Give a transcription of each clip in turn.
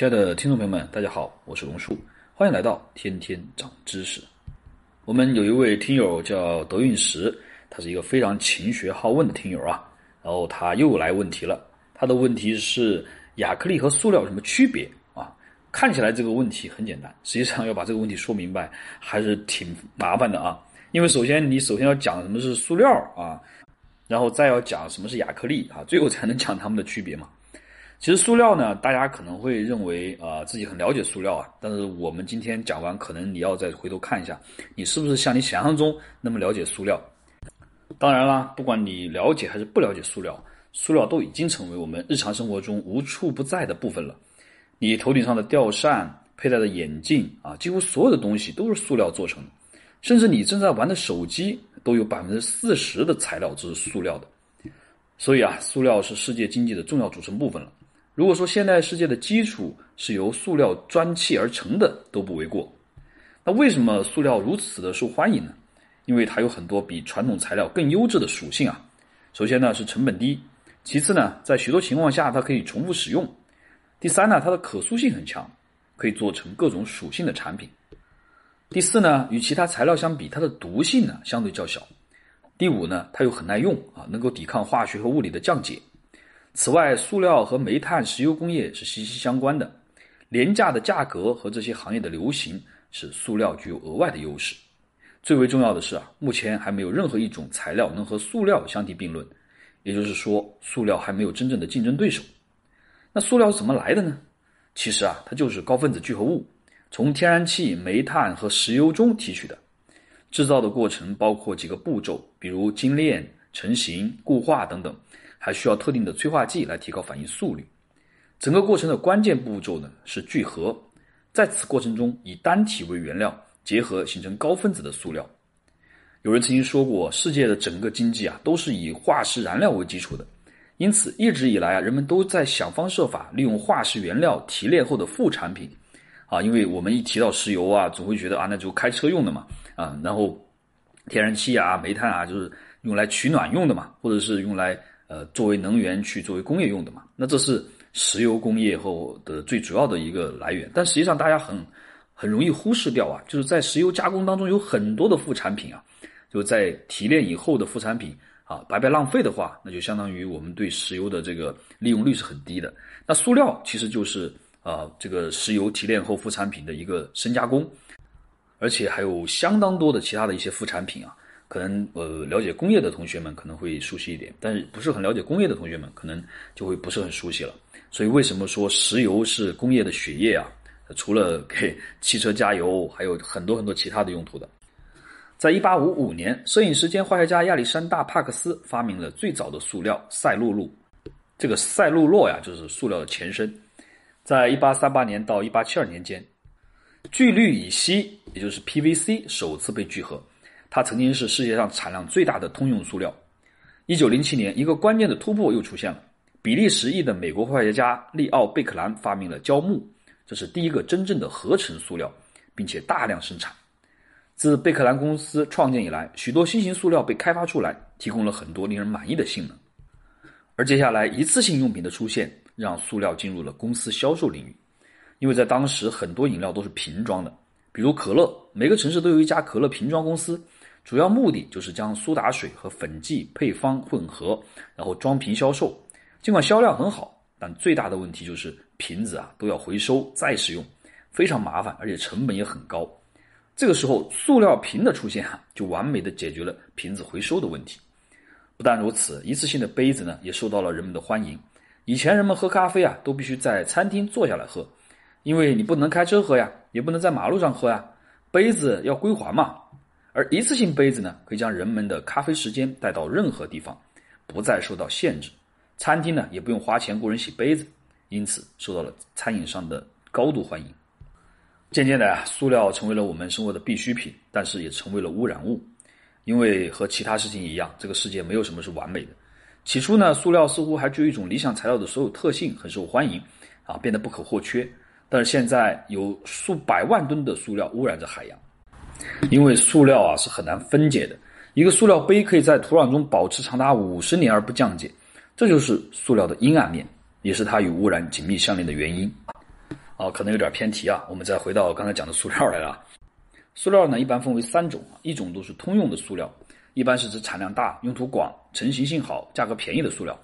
亲爱的听众朋友们，大家好，我是龙叔，欢迎来到天天长知识。我们有一位听友叫德运石，他是一个非常勤学好问的听友啊。然后他又来问题了，他的问题是亚克力和塑料有什么区别啊？看起来这个问题很简单，实际上要把这个问题说明白还是挺麻烦的啊。因为首先你首先要讲什么是塑料啊，然后再要讲什么是亚克力啊，最后才能讲它们的区别嘛。其实塑料呢，大家可能会认为啊自己很了解塑料啊，但是我们今天讲完，可能你要再回头看一下，你是不是像你想象中那么了解塑料？当然啦，不管你了解还是不了解塑料，塑料都已经成为我们日常生活中无处不在的部分了。你头顶上的吊扇、佩戴的眼镜啊，几乎所有的东西都是塑料做成的，甚至你正在玩的手机都有百分之四十的材料是塑料的。所以啊，塑料是世界经济的重要组成部分了。如果说现代世界的基础是由塑料砖砌而成的，都不为过。那为什么塑料如此的受欢迎呢？因为它有很多比传统材料更优质的属性啊。首先呢是成本低，其次呢在许多情况下它可以重复使用，第三呢它的可塑性很强，可以做成各种属性的产品。第四呢与其他材料相比，它的毒性呢相对较小。第五呢它又很耐用啊，能够抵抗化学和物理的降解。此外，塑料和煤炭、石油工业是息息相关的，廉价的价格和这些行业的流行使塑料具有额外的优势。最为重要的是啊，目前还没有任何一种材料能和塑料相提并论，也就是说，塑料还没有真正的竞争对手。那塑料怎么来的呢？其实啊，它就是高分子聚合物，从天然气、煤炭和石油中提取的。制造的过程包括几个步骤，比如精炼、成型、固化等等。还需要特定的催化剂来提高反应速率。整个过程的关键步骤呢是聚合，在此过程中以单体为原料结合形成高分子的塑料。有人曾经说过，世界的整个经济啊都是以化石燃料为基础的，因此一直以来啊人们都在想方设法利用化石原料提炼后的副产品。啊，因为我们一提到石油啊，总会觉得啊那就开车用的嘛啊，然后天然气啊、煤炭啊就是用来取暖用的嘛，或者是用来。呃，作为能源去作为工业用的嘛，那这是石油工业后的最主要的一个来源。但实际上，大家很很容易忽视掉啊，就是在石油加工当中有很多的副产品啊，就在提炼以后的副产品啊，白白浪费的话，那就相当于我们对石油的这个利用率是很低的。那塑料其实就是啊，这个石油提炼后副产品的一个深加工，而且还有相当多的其他的一些副产品啊。可能呃了解工业的同学们可能会熟悉一点，但是不是很了解工业的同学们可能就会不是很熟悉了。所以为什么说石油是工业的血液啊？除了给汽车加油，还有很多很多其他的用途的。在一八五五年，摄影师兼化学家亚历山大·帕克斯发明了最早的塑料赛璐璐。这个赛璐珞呀，就是塑料的前身。在一八三八年到一八七二年间，聚氯乙烯，也就是 PVC，首次被聚合。它曾经是世界上产量最大的通用塑料。一九零七年，一个关键的突破又出现了。比利时裔的美国化学家利奥贝克兰发明了胶木，这是第一个真正的合成塑料，并且大量生产。自贝克兰公司创建以来，许多新型塑料被开发出来，提供了很多令人满意的性能。而接下来，一次性用品的出现，让塑料进入了公司销售领域，因为在当时很多饮料都是瓶装的，比如可乐，每个城市都有一家可乐瓶装公司。主要目的就是将苏打水和粉剂配方混合，然后装瓶销售。尽管销量很好，但最大的问题就是瓶子啊都要回收再使用，非常麻烦，而且成本也很高。这个时候，塑料瓶的出现啊，就完美的解决了瓶子回收的问题。不但如此，一次性的杯子呢也受到了人们的欢迎。以前人们喝咖啡啊都必须在餐厅坐下来喝，因为你不能开车喝呀，也不能在马路上喝呀，杯子要归还嘛。而一次性杯子呢，可以将人们的咖啡时间带到任何地方，不再受到限制。餐厅呢，也不用花钱雇人洗杯子，因此受到了餐饮上的高度欢迎。渐渐的啊，塑料成为了我们生活的必需品，但是也成为了污染物。因为和其他事情一样，这个世界没有什么是完美的。起初呢，塑料似乎还具有一种理想材料的所有特性，很受欢迎，啊，变得不可或缺。但是现在有数百万吨的塑料污染着海洋。因为塑料啊是很难分解的，一个塑料杯可以在土壤中保持长达五十年而不降解，这就是塑料的阴暗面，也是它与污染紧密相连的原因。哦，可能有点偏题啊。我们再回到刚才讲的塑料来了。塑料呢，一般分为三种，一种都是通用的塑料，一般是指产量大、用途广、成型性好、价格便宜的塑料。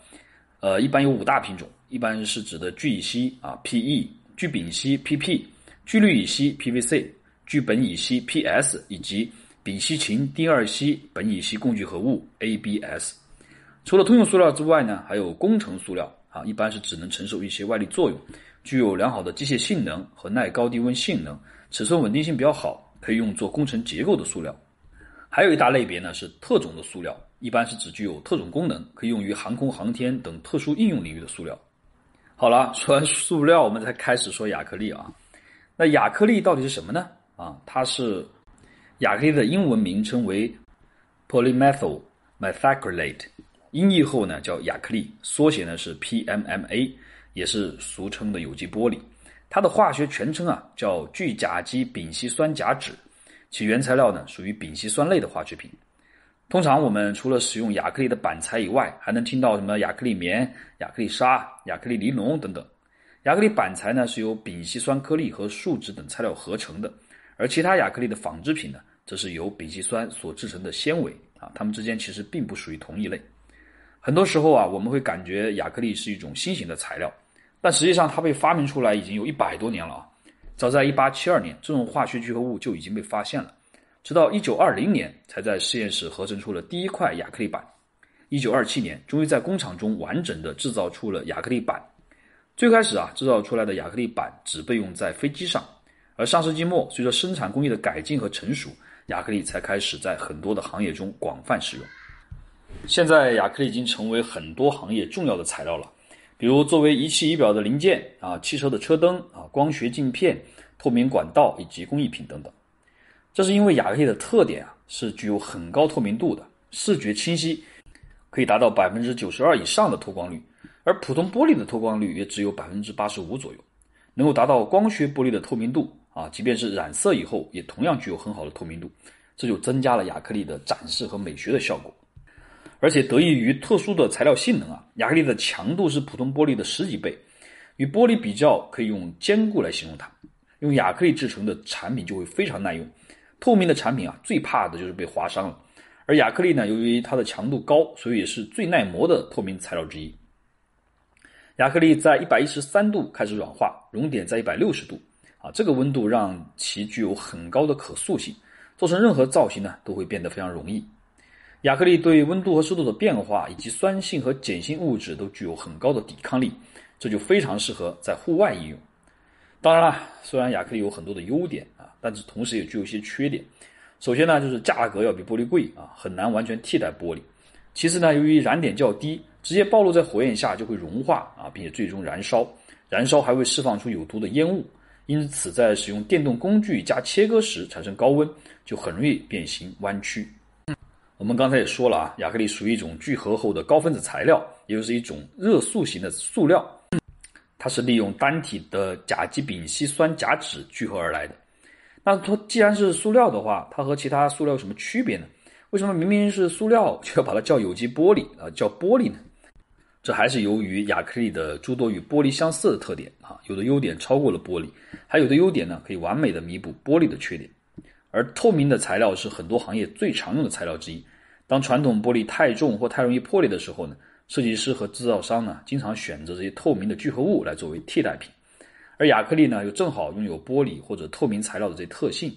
呃，一般有五大品种，一般是指的聚乙烯啊 （PE）、聚丙烯 （PP）、聚氯乙烯 （PVC）、聚苯乙烯 （PS） 以及丙烯嗪丁二烯苯乙烯共聚合物 （ABS）。除了通用塑料之外呢，还有工程塑料啊，一般是只能承受一些外力作用，具有良好的机械性能和耐高低温性能，尺寸稳定性比较好，可以用作工程结构的塑料。还有一大类别呢是特种的塑料。一般是只具有特种功能，可以用于航空航天等特殊应用领域的塑料。好了，说完塑料，我们再开始说亚克力啊。那亚克力到底是什么呢？啊，它是亚克力的英文名称为 polymethyl methacrylate，音译后呢叫亚克力，缩写呢是 PMMA，也是俗称的有机玻璃。它的化学全称啊叫聚甲基丙烯酸甲酯，其原材料呢属于丙烯酸类的化学品。通常我们除了使用亚克力的板材以外，还能听到什么亚克力棉、亚克力纱、亚克力尼龙等等。亚克力板材呢是由丙烯酸颗粒和树脂等材料合成的，而其他亚克力的纺织品呢，则是由丙烯酸所制成的纤维啊，它们之间其实并不属于同一类。很多时候啊，我们会感觉亚克力是一种新型的材料，但实际上它被发明出来已经有一百多年了啊。早在1872年，这种化学聚合物就已经被发现了。直到一九二零年，才在实验室合成出了第一块亚克力板。一九二七年，终于在工厂中完整的制造出了亚克力板。最开始啊，制造出来的亚克力板只被用在飞机上，而上世纪末，随着生产工艺的改进和成熟，亚克力才开始在很多的行业中广泛使用。现在，亚克力已经成为很多行业重要的材料了，比如作为仪器仪表的零件啊，汽车的车灯啊，光学镜片、透明管道以及工艺品等等。这是因为亚克力的特点啊，是具有很高透明度的，视觉清晰，可以达到百分之九十二以上的透光率，而普通玻璃的透光率也只有百分之八十五左右，能够达到光学玻璃的透明度啊，即便是染色以后，也同样具有很好的透明度，这就增加了亚克力的展示和美学的效果。而且得益于特殊的材料性能啊，亚克力的强度是普通玻璃的十几倍，与玻璃比较，可以用坚固来形容它。用亚克力制成的产品就会非常耐用。透明的产品啊，最怕的就是被划伤了。而亚克力呢，由于它的强度高，所以也是最耐磨的透明材料之一。亚克力在一百一十三度开始软化，熔点在一百六十度啊，这个温度让其具有很高的可塑性，做成任何造型呢都会变得非常容易。亚克力对温度和湿度的变化，以及酸性和碱性物质都具有很高的抵抗力，这就非常适合在户外应用。当然了，虽然亚克力有很多的优点啊。但是同时也具有一些缺点。首先呢，就是价格要比玻璃贵啊，很难完全替代玻璃。其次呢，由于燃点较低，直接暴露在火焰下就会融化啊，并且最终燃烧，燃烧还会释放出有毒的烟雾。因此，在使用电动工具加切割时产生高温，就很容易变形弯曲。我们刚才也说了啊，亚克力属于一种聚合后的高分子材料，也就是一种热塑型的塑料，它是利用单体的甲基丙烯酸甲酯聚合而来的。那它既然是塑料的话，它和其他塑料有什么区别呢？为什么明明是塑料，就要把它叫有机玻璃啊，叫玻璃呢？这还是由于亚克力的诸多与玻璃相似的特点啊，有的优点超过了玻璃，还有的优点呢，可以完美的弥补玻璃的缺点。而透明的材料是很多行业最常用的材料之一。当传统玻璃太重或太容易破裂的时候呢，设计师和制造商呢，经常选择这些透明的聚合物来作为替代品。而亚克力呢，又正好拥有玻璃或者透明材料的这特性，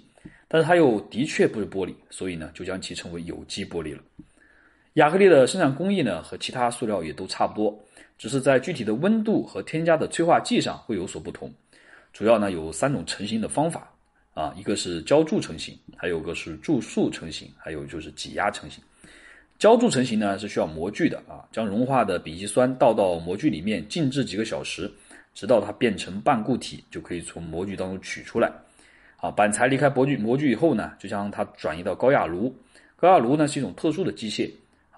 但是它又的确不是玻璃，所以呢，就将其称为有机玻璃了。亚克力的生产工艺呢，和其他塑料也都差不多，只是在具体的温度和添加的催化剂上会有所不同。主要呢有三种成型的方法啊，一个是浇铸成型，还有个是注塑成型，还有就是挤压成型。浇铸成型呢是需要模具的啊，将融化的丙烯酸倒到模具里面静置几个小时。直到它变成半固体，就可以从模具当中取出来。啊，板材离开模具模具以后呢，就将它转移到高压炉。高压炉呢是一种特殊的机械，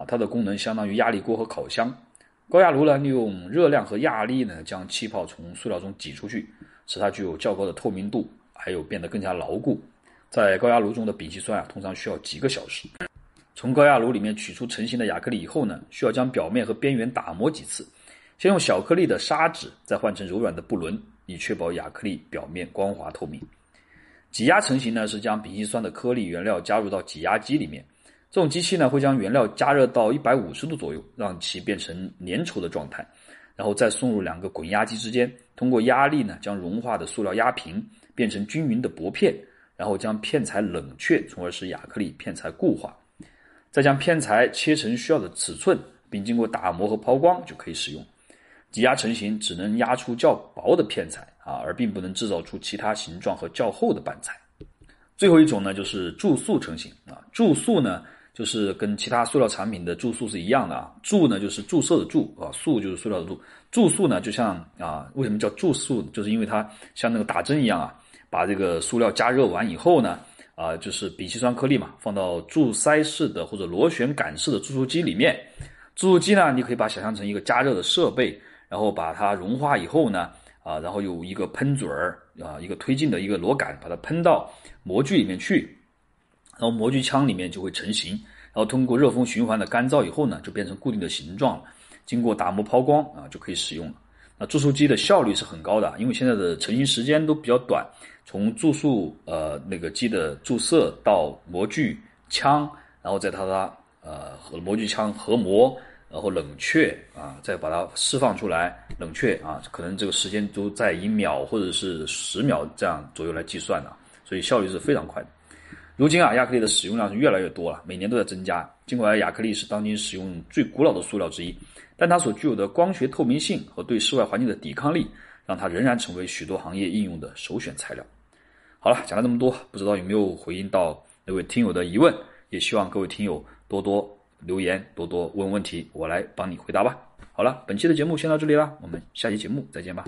它的功能相当于压力锅和烤箱。高压炉呢利用热量和压力呢将气泡从塑料中挤出去，使它具有较高的透明度，还有变得更加牢固。在高压炉中的丙烯酸啊，通常需要几个小时。从高压炉里面取出成型的亚克力以后呢，需要将表面和边缘打磨几次。先用小颗粒的砂纸，再换成柔软的布轮，以确保亚克力表面光滑透明。挤压成型呢，是将丙烯酸的颗粒原料加入到挤压机里面，这种机器呢会将原料加热到一百五十度左右，让其变成粘稠的状态，然后再送入两个滚压机之间，通过压力呢将融化的塑料压平，变成均匀的薄片，然后将片材冷却，从而使亚克力片材固化，再将片材切成需要的尺寸，并经过打磨和抛光就可以使用。挤压成型只能压出较薄的片材啊，而并不能制造出其他形状和较厚的板材。最后一种呢，就是注塑成型啊。注塑呢，就是跟其他塑料产品的注塑是一样的啊。注呢，就是注射的注啊，塑就是塑料的注。注塑呢，就像啊，为什么叫注塑？就是因为它像那个打针一样啊，把这个塑料加热完以后呢，啊，就是丙烯酸颗粒嘛，放到注塞式的或者螺旋杆式的注塑机里面。注塑机呢，你可以把想象成一个加热的设备。然后把它融化以后呢，啊，然后有一个喷嘴儿啊，一个推进的一个螺杆，把它喷到模具里面去，然后模具腔里面就会成型，然后通过热风循环的干燥以后呢，就变成固定的形状了。经过打磨抛光啊，就可以使用了。那注塑机的效率是很高的，因为现在的成型时间都比较短，从注塑呃那个机的注射到模具腔，然后再它的呃和模具腔合模。然后冷却啊，再把它释放出来，冷却啊，可能这个时间都在以秒或者是十秒这样左右来计算的，所以效率是非常快的。如今啊，亚克力的使用量是越来越多了，每年都在增加。尽管亚克力是当今使用最古老的塑料之一，但它所具有的光学透明性和对室外环境的抵抗力，让它仍然成为许多行业应用的首选材料。好了，讲了这么多，不知道有没有回应到那位听友的疑问？也希望各位听友多多。留言多多问问题，我来帮你回答吧。好了，本期的节目先到这里了，我们下期节目再见吧。